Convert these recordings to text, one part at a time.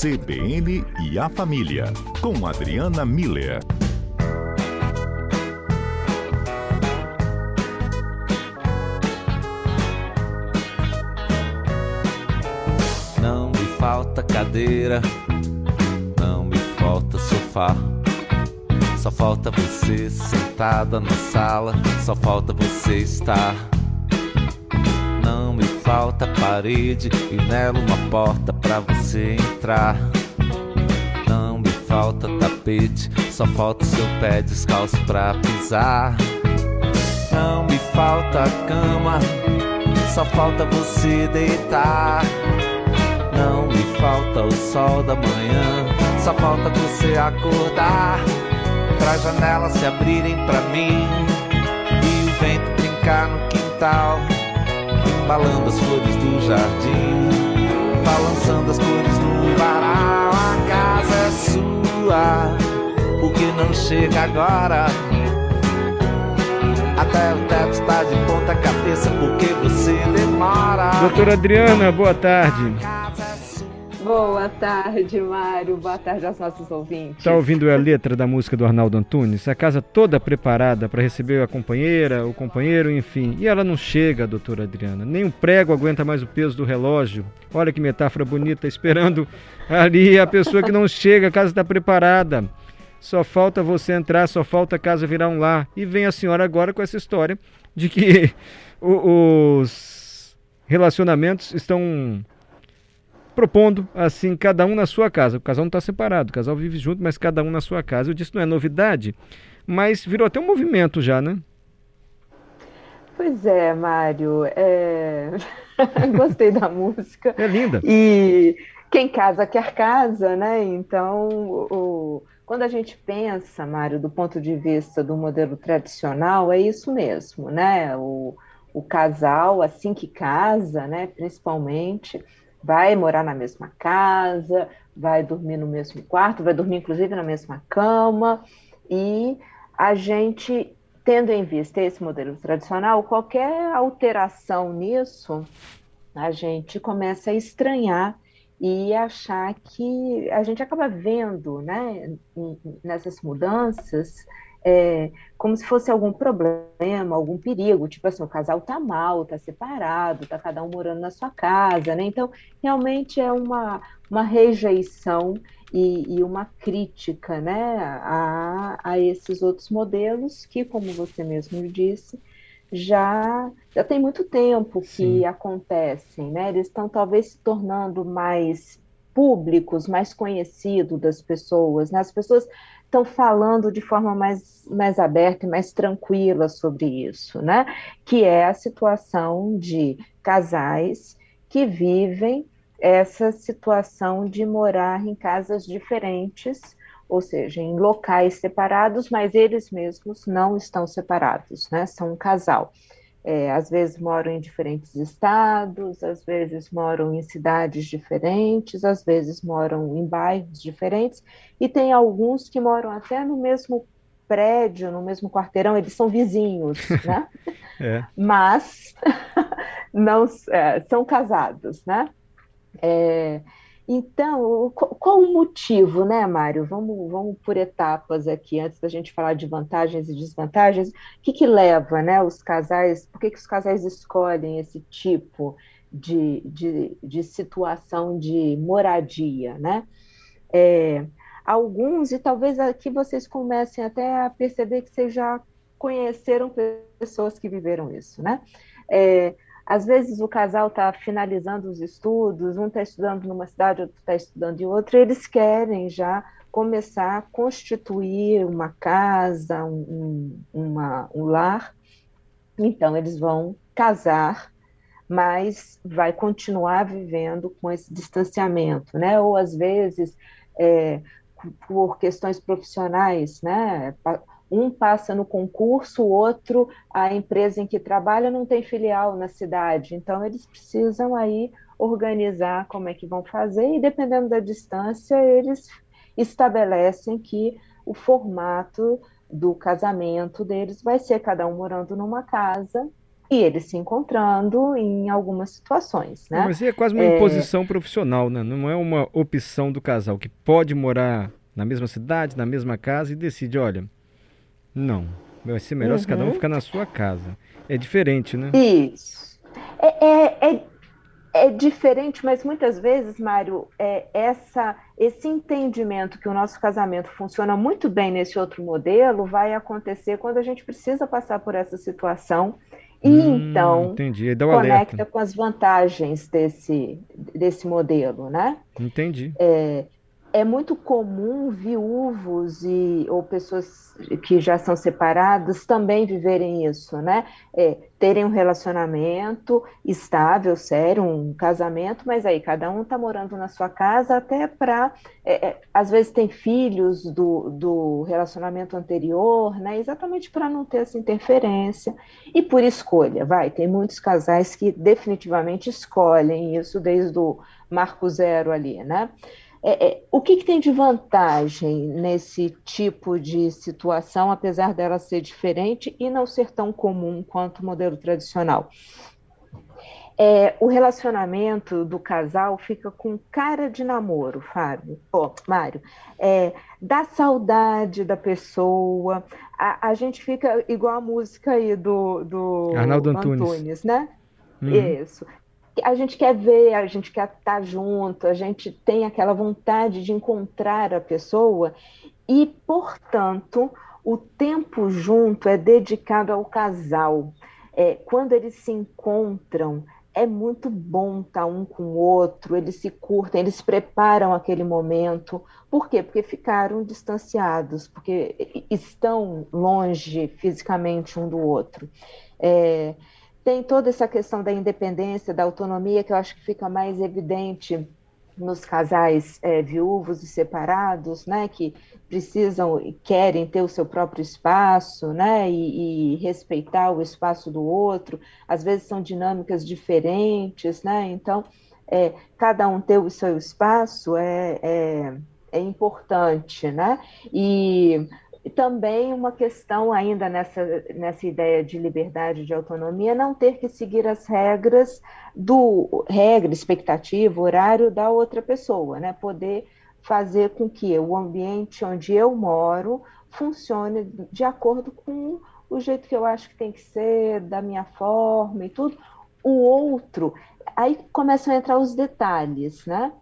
CBN e a Família, com Adriana Miller. Não me falta cadeira, não me falta sofá. Só falta você sentada na sala, só falta você estar. Não me falta parede e nela uma porta pra você entrar. Não me falta tapete, só falta seu pé descalço pra pisar. Não me falta cama, só falta você deitar. Não me falta o sol da manhã, só falta você acordar. Pra janelas se abrirem pra mim e o vento brincar no quintal, embalando as flores do jardim, balançando as cores no varal. A casa é sua, porque não chega agora. Até o teto está de ponta cabeça porque você demora. Doutora Adriana, boa tarde. Boa tarde, Mário. Boa tarde aos nossos ouvintes. Está ouvindo a letra da música do Arnaldo Antunes? A casa toda preparada para receber a companheira, o companheiro, enfim. E ela não chega, doutora Adriana. Nem um prego aguenta mais o peso do relógio. Olha que metáfora bonita, esperando ali a pessoa que não chega, a casa está preparada. Só falta você entrar, só falta a casa virar um lar. E vem a senhora agora com essa história de que os relacionamentos estão propondo assim cada um na sua casa. O casal não está separado, o casal vive junto, mas cada um na sua casa. Eu disse não é novidade, mas virou até um movimento já, né? Pois é, Mário. É... Gostei da música. É linda. E quem casa quer casa, né? Então, o... quando a gente pensa, Mário, do ponto de vista do modelo tradicional, é isso mesmo, né? O, o casal, assim que casa, né? Principalmente vai morar na mesma casa, vai dormir no mesmo quarto, vai dormir inclusive na mesma cama, e a gente, tendo em vista esse modelo tradicional, qualquer alteração nisso, a gente começa a estranhar e achar que a gente acaba vendo né, nessas mudanças é, como se fosse algum problema, algum perigo, tipo assim, o casal tá mal, tá separado, tá cada um morando na sua casa, né? Então, realmente é uma, uma rejeição e, e uma crítica, né, a, a esses outros modelos que, como você mesmo disse, já, já tem muito tempo que Sim. acontecem, né? Eles estão talvez se tornando mais públicos, mais conhecidos das pessoas, né? As pessoas estão falando de forma mais, mais aberta e mais tranquila sobre isso, né? Que é a situação de casais que vivem essa situação de morar em casas diferentes, ou seja, em locais separados, mas eles mesmos não estão separados, né? São um casal. É, às vezes moram em diferentes estados, às vezes moram em cidades diferentes, às vezes moram em bairros diferentes, e tem alguns que moram até no mesmo prédio, no mesmo quarteirão, eles são vizinhos, né? é. Mas não é, são casados, né? Então, qual o motivo, né, Mário? Vamos, vamos por etapas aqui, antes da gente falar de vantagens e desvantagens. O que, que leva né, os casais, por que, que os casais escolhem esse tipo de, de, de situação de moradia, né? É, alguns, e talvez aqui vocês comecem até a perceber que vocês já conheceram pessoas que viveram isso, né? É, às vezes o casal está finalizando os estudos, um está estudando numa cidade, outro está estudando em outra, e eles querem já começar a constituir uma casa, um, uma, um lar. Então, eles vão casar, mas vai continuar vivendo com esse distanciamento, né? Ou às vezes, é, por questões profissionais, né? Um passa no concurso, o outro, a empresa em que trabalha não tem filial na cidade, então eles precisam aí organizar como é que vão fazer e dependendo da distância eles estabelecem que o formato do casamento deles vai ser cada um morando numa casa e eles se encontrando em algumas situações, né? Mas é quase uma é... imposição profissional, né? Não é uma opção do casal que pode morar na mesma cidade, na mesma casa e decide, olha, não, vai ser melhor uhum. se cada um uhum. ficar na sua casa. É diferente, né? Isso. É, é, é, é diferente, mas muitas vezes, Mário, é essa, esse entendimento que o nosso casamento funciona muito bem nesse outro modelo vai acontecer quando a gente precisa passar por essa situação e hum, então entendi. conecta alerta. com as vantagens desse, desse modelo, né? Entendi. É, é muito comum viúvos e ou pessoas que já são separadas também viverem isso, né? É, terem um relacionamento estável, sério, um casamento, mas aí cada um está morando na sua casa até para, é, é, às vezes tem filhos do, do relacionamento anterior, né? Exatamente para não ter essa interferência e por escolha, vai. Tem muitos casais que definitivamente escolhem isso desde o marco zero ali, né? É, é, o que, que, tem de vantagem nesse tipo de situação, apesar dela ser diferente e não ser tão comum quanto o modelo tradicional? É, o relacionamento do casal fica com cara de namoro, Fábio, oh, Mário. É, dá saudade da pessoa, a, a, gente fica igual a música aí do, do Arnaldo Antunes, Antunes né? Uhum. Isso a gente quer ver, a gente quer estar junto, a gente tem aquela vontade de encontrar a pessoa e, portanto, o tempo junto é dedicado ao casal. É, quando eles se encontram, é muito bom estar um com o outro, eles se curtem, eles preparam aquele momento. Por quê? Porque ficaram distanciados, porque estão longe fisicamente um do outro. É, tem toda essa questão da independência, da autonomia, que eu acho que fica mais evidente nos casais é, viúvos e separados, né, que precisam e querem ter o seu próprio espaço, né, e, e, respeitar o espaço do outro. Às vezes são dinâmicas diferentes, né, então é, cada um ter o seu espaço é, é, é importante, né, e também uma questão ainda nessa, nessa ideia de liberdade de autonomia, não ter que seguir as regras do regra, expectativa, horário da outra pessoa, né? Poder fazer com que o ambiente onde eu moro funcione de acordo com o jeito que eu acho que tem que ser, da minha forma e tudo. O outro, aí começam a entrar os detalhes, né?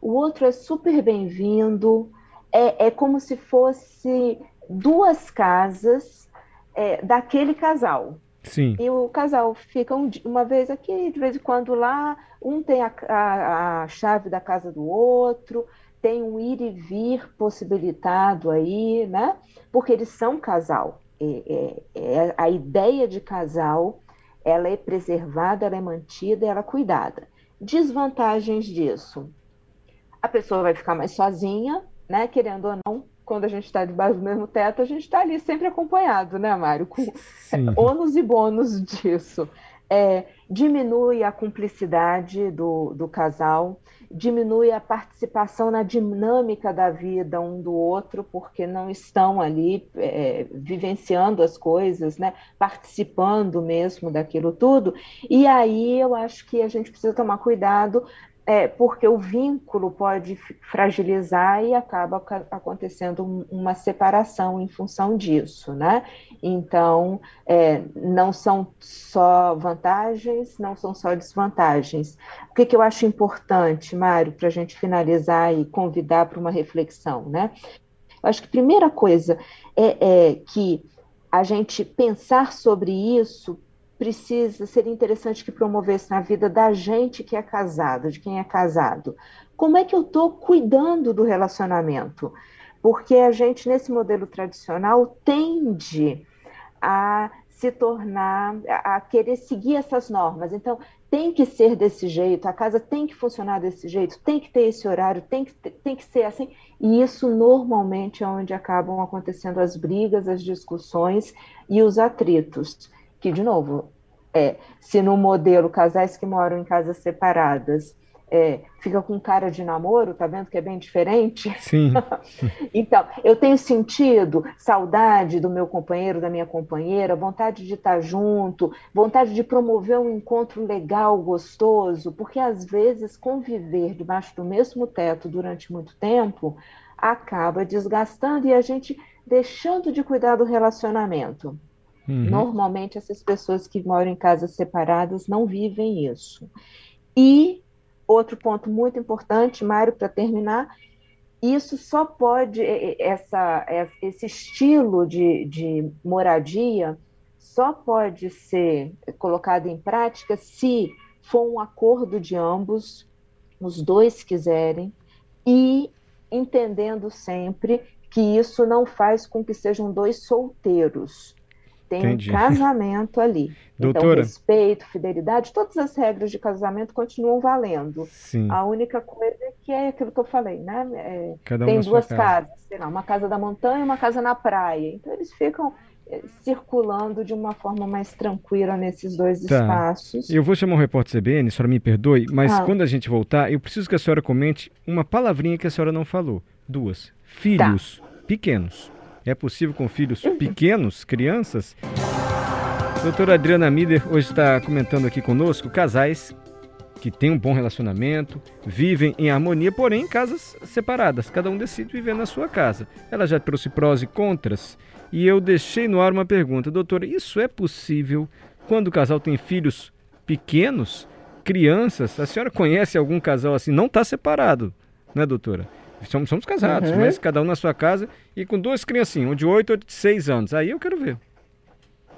O outro é super bem-vindo, é, é como se fosse duas casas é, daquele casal. Sim. E o casal fica um, uma vez aqui, de vez em quando lá, um tem a, a, a chave da casa do outro, tem um ir e vir possibilitado aí, né? Porque eles são casal. É, é, é, a ideia de casal, ela é preservada, ela é mantida, ela é cuidada. Desvantagens disso. A pessoa vai ficar mais sozinha, né? Querendo ou não, quando a gente está debaixo do mesmo teto, a gente está ali sempre acompanhado, né, Mário? Com Sim. ônus e bônus disso. É, diminui a cumplicidade do, do casal, diminui a participação na dinâmica da vida um do outro, porque não estão ali é, vivenciando as coisas, né? participando mesmo daquilo tudo. E aí eu acho que a gente precisa tomar cuidado é, porque o vínculo pode fragilizar e acaba acontecendo uma separação em função disso, né? Então, é, não são só vantagens, não são só desvantagens. O que, que eu acho importante, Mário, para a gente finalizar e convidar para uma reflexão, né? Eu acho que a primeira coisa é, é que a gente pensar sobre isso precisa, seria interessante que promovesse na vida da gente que é casado, de quem é casado. Como é que eu estou cuidando do relacionamento? Porque a gente, nesse modelo tradicional, tende a se tornar, a querer seguir essas normas. Então, tem que ser desse jeito, a casa tem que funcionar desse jeito, tem que ter esse horário, tem que, tem que ser assim. E isso normalmente é onde acabam acontecendo as brigas, as discussões e os atritos que, de novo, é, se no modelo casais que moram em casas separadas é, fica com cara de namoro, tá vendo que é bem diferente? Sim. então, eu tenho sentido saudade do meu companheiro, da minha companheira, vontade de estar junto, vontade de promover um encontro legal, gostoso, porque às vezes conviver debaixo do mesmo teto durante muito tempo acaba desgastando e a gente deixando de cuidar do relacionamento. Uhum. Normalmente, essas pessoas que moram em casas separadas não vivem isso. E Outro ponto muito importante, Mário, para terminar, isso só pode, essa, esse estilo de, de moradia só pode ser colocado em prática se for um acordo de ambos, os dois quiserem, e entendendo sempre que isso não faz com que sejam dois solteiros, tem Entendi. um casamento ali. Então, Doutora. Então, respeito, fidelidade, todas as regras de casamento continuam valendo. Sim. A única coisa é que é aquilo que eu falei, né? É, tem duas casas, sei lá, uma casa da montanha e uma casa na praia. Então, eles ficam é, circulando de uma forma mais tranquila nesses dois tá. espaços. Eu vou chamar o repórter CBN, a senhora me perdoe, mas ah. quando a gente voltar, eu preciso que a senhora comente uma palavrinha que a senhora não falou. Duas. Filhos tá. pequenos. É possível com filhos pequenos, crianças? doutora Adriana Mider hoje está comentando aqui conosco casais que têm um bom relacionamento, vivem em harmonia, porém em casas separadas. Cada um decide viver na sua casa. Ela já trouxe prós e contras e eu deixei no ar uma pergunta. Doutora, isso é possível quando o casal tem filhos pequenos, crianças? A senhora conhece algum casal assim? Não está separado, né, doutora? Somos, somos casados, uhum. mas cada um na sua casa e com duas criancinhas, um de 8 e outro de 6 anos. Aí eu quero ver.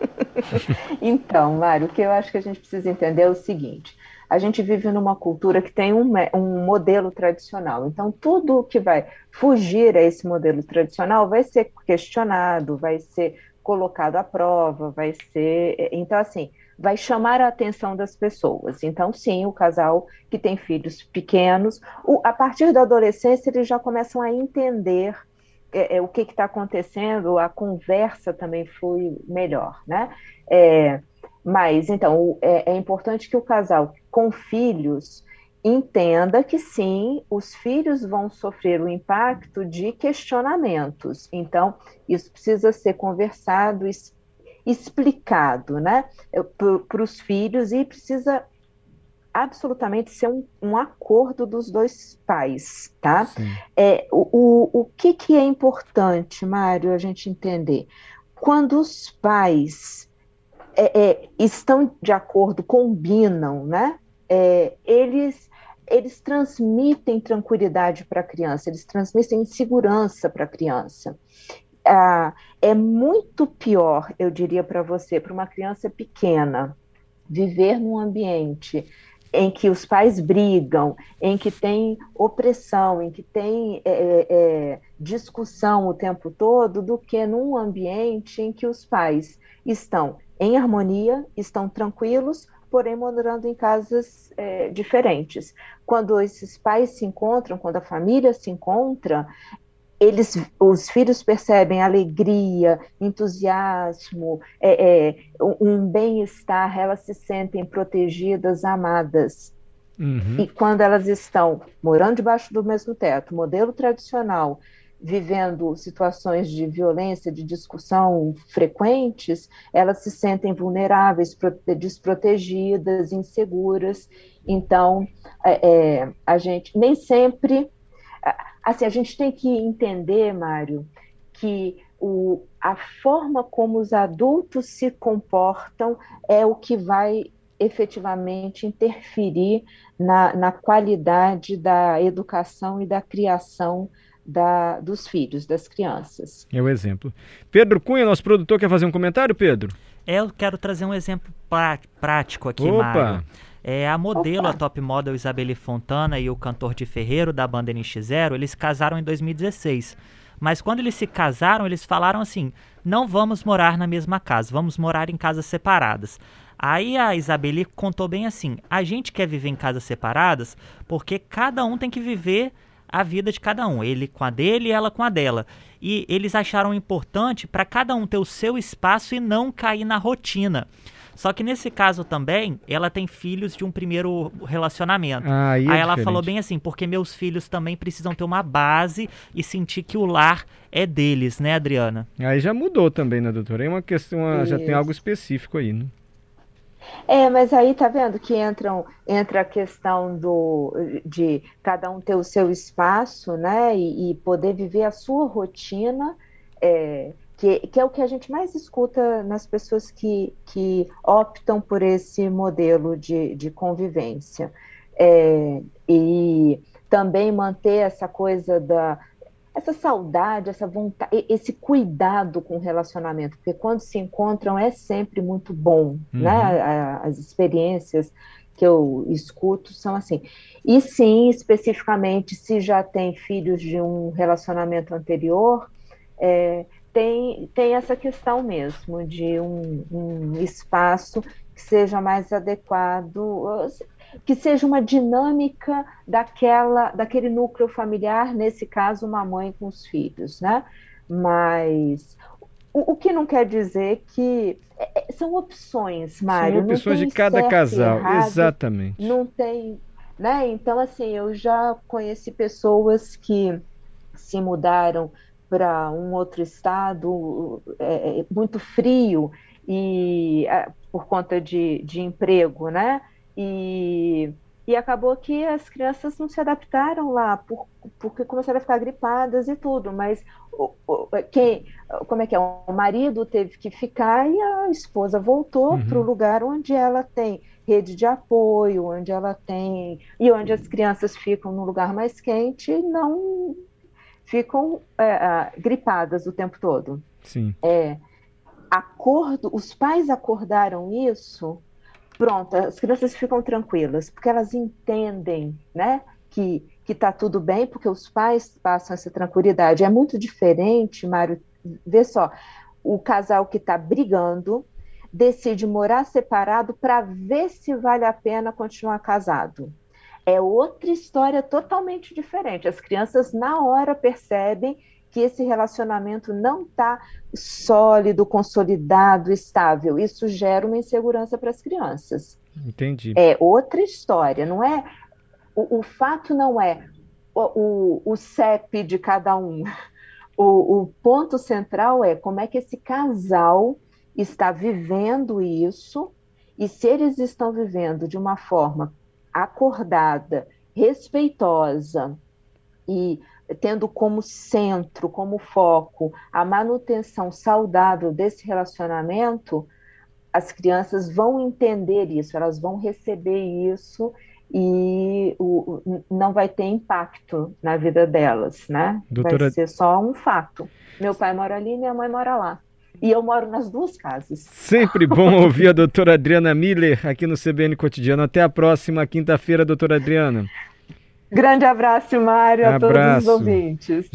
então, Mário, o que eu acho que a gente precisa entender é o seguinte: a gente vive numa cultura que tem um, um modelo tradicional. Então, tudo que vai fugir a esse modelo tradicional vai ser questionado, vai ser colocado à prova, vai ser. Então, assim, vai chamar a atenção das pessoas. Então, sim, o casal que tem filhos pequenos, o, a partir da adolescência, eles já começam a entender é, é, o que está acontecendo, a conversa também foi melhor, né? É, mas, então, é, é importante que o casal com filhos entenda que sim, os filhos vão sofrer o impacto de questionamentos. Então, isso precisa ser conversado, explicado né, para os filhos e precisa absolutamente ser um, um, acordo dos dois pais, tá? É, o, o, o que, que é importante, Mário, a gente entender? Quando os pais é, é, estão de acordo, combinam, né? É, eles eles transmitem tranquilidade para a criança, eles transmitem segurança para a criança ah, é muito pior, eu diria para você, para uma criança pequena, viver num ambiente em que os pais brigam, em que tem opressão, em que tem é, é, é, discussão o tempo todo, do que num ambiente em que os pais estão em harmonia, estão tranquilos, porém morando em casas é, diferentes. Quando esses pais se encontram, quando a família se encontra, eles, os filhos percebem alegria, entusiasmo, é, é, um bem-estar, elas se sentem protegidas, amadas. Uhum. E quando elas estão morando debaixo do mesmo teto, modelo tradicional, vivendo situações de violência, de discussão frequentes, elas se sentem vulneráveis, desprotegidas, inseguras. Então, é, é a gente nem sempre Assim, a gente tem que entender, Mário, que o, a forma como os adultos se comportam é o que vai efetivamente interferir na, na qualidade da educação e da criação da, dos filhos, das crianças. É o exemplo. Pedro Cunha, nosso produtor, quer fazer um comentário, Pedro? Eu quero trazer um exemplo prático aqui, Opa. Mário. É, a modelo, Opa. a top model Isabelle Fontana e o cantor de Ferreiro da banda NX0, eles casaram em 2016. Mas quando eles se casaram, eles falaram assim: não vamos morar na mesma casa, vamos morar em casas separadas. Aí a Isabelle contou bem assim: a gente quer viver em casas separadas porque cada um tem que viver a vida de cada um, ele com a dele e ela com a dela. E eles acharam importante para cada um ter o seu espaço e não cair na rotina. Só que nesse caso também, ela tem filhos de um primeiro relacionamento. Ah, aí, é aí ela diferente. falou bem assim, porque meus filhos também precisam ter uma base e sentir que o lar é deles, né, Adriana? Aí já mudou também, né, doutora? É uma questão, uma, já tem algo específico aí, né? É, mas aí tá vendo que entram, entra a questão do, de cada um ter o seu espaço, né, e, e poder viver a sua rotina, é, que, que, é o que a gente mais escuta nas pessoas que, que optam por esse modelo de, de convivência. É, e também manter essa coisa da, essa saudade, essa vontade, esse cuidado com o relacionamento, porque quando se encontram é sempre muito bom, uhum. né? As experiências que eu escuto são assim. E sim, especificamente, se já tem filhos de um relacionamento anterior, é, tem, tem essa questão mesmo de um, um espaço que seja mais adequado, que seja uma dinâmica daquela, daquele núcleo familiar, nesse caso, uma mãe com os filhos, né? Mas o, o que não quer dizer que é, é são opções, Mário. São opções de cada casal, errado, exatamente. Não tem, né? Então, assim, eu já conheci pessoas que se mudaram para um outro estado é, é muito frio e é, por conta de, de emprego, né? E, e acabou que as crianças não se adaptaram lá, por, porque começaram a ficar gripadas e tudo, mas o, o, quem, como é que é? O marido teve que ficar e a esposa voltou uhum. para o lugar onde ela tem rede de apoio, onde ela tem. e onde as crianças ficam no lugar mais quente e não ficam é, gripadas o tempo todo. Sim. É, acordo, os pais acordaram isso pronto, as crianças ficam tranquilas, porque elas entendem, né, que que está tudo bem, porque os pais passam essa tranquilidade. É muito diferente, Mário, vê só, o casal que está brigando decide morar separado para ver se vale a pena continuar casado. É outra história totalmente diferente. As crianças, na hora, percebem que esse relacionamento não está sólido, consolidado, estável. Isso gera uma insegurança para as crianças. Entendi. É outra história, não é? O, o fato não é o, o, o, CEP de cada um. O, o ponto central é como é que esse casal está vivendo isso e se eles estão vivendo de uma forma acordada, respeitosa e tendo como centro, como foco, a manutenção saudável desse relacionamento, as crianças vão entender isso, elas vão receber isso e o, não vai ter impacto na vida delas, né? Doutora... Vai ser só um fato. Meu pai mora ali, minha mãe mora lá. E eu moro nas duas casas. Sempre bom ouvir a doutora Adriana Miller aqui no CBN Cotidiano. Até a próxima quinta-feira, doutora Adriana. Grande abraço, Mário, abraço. a todos os ouvintes.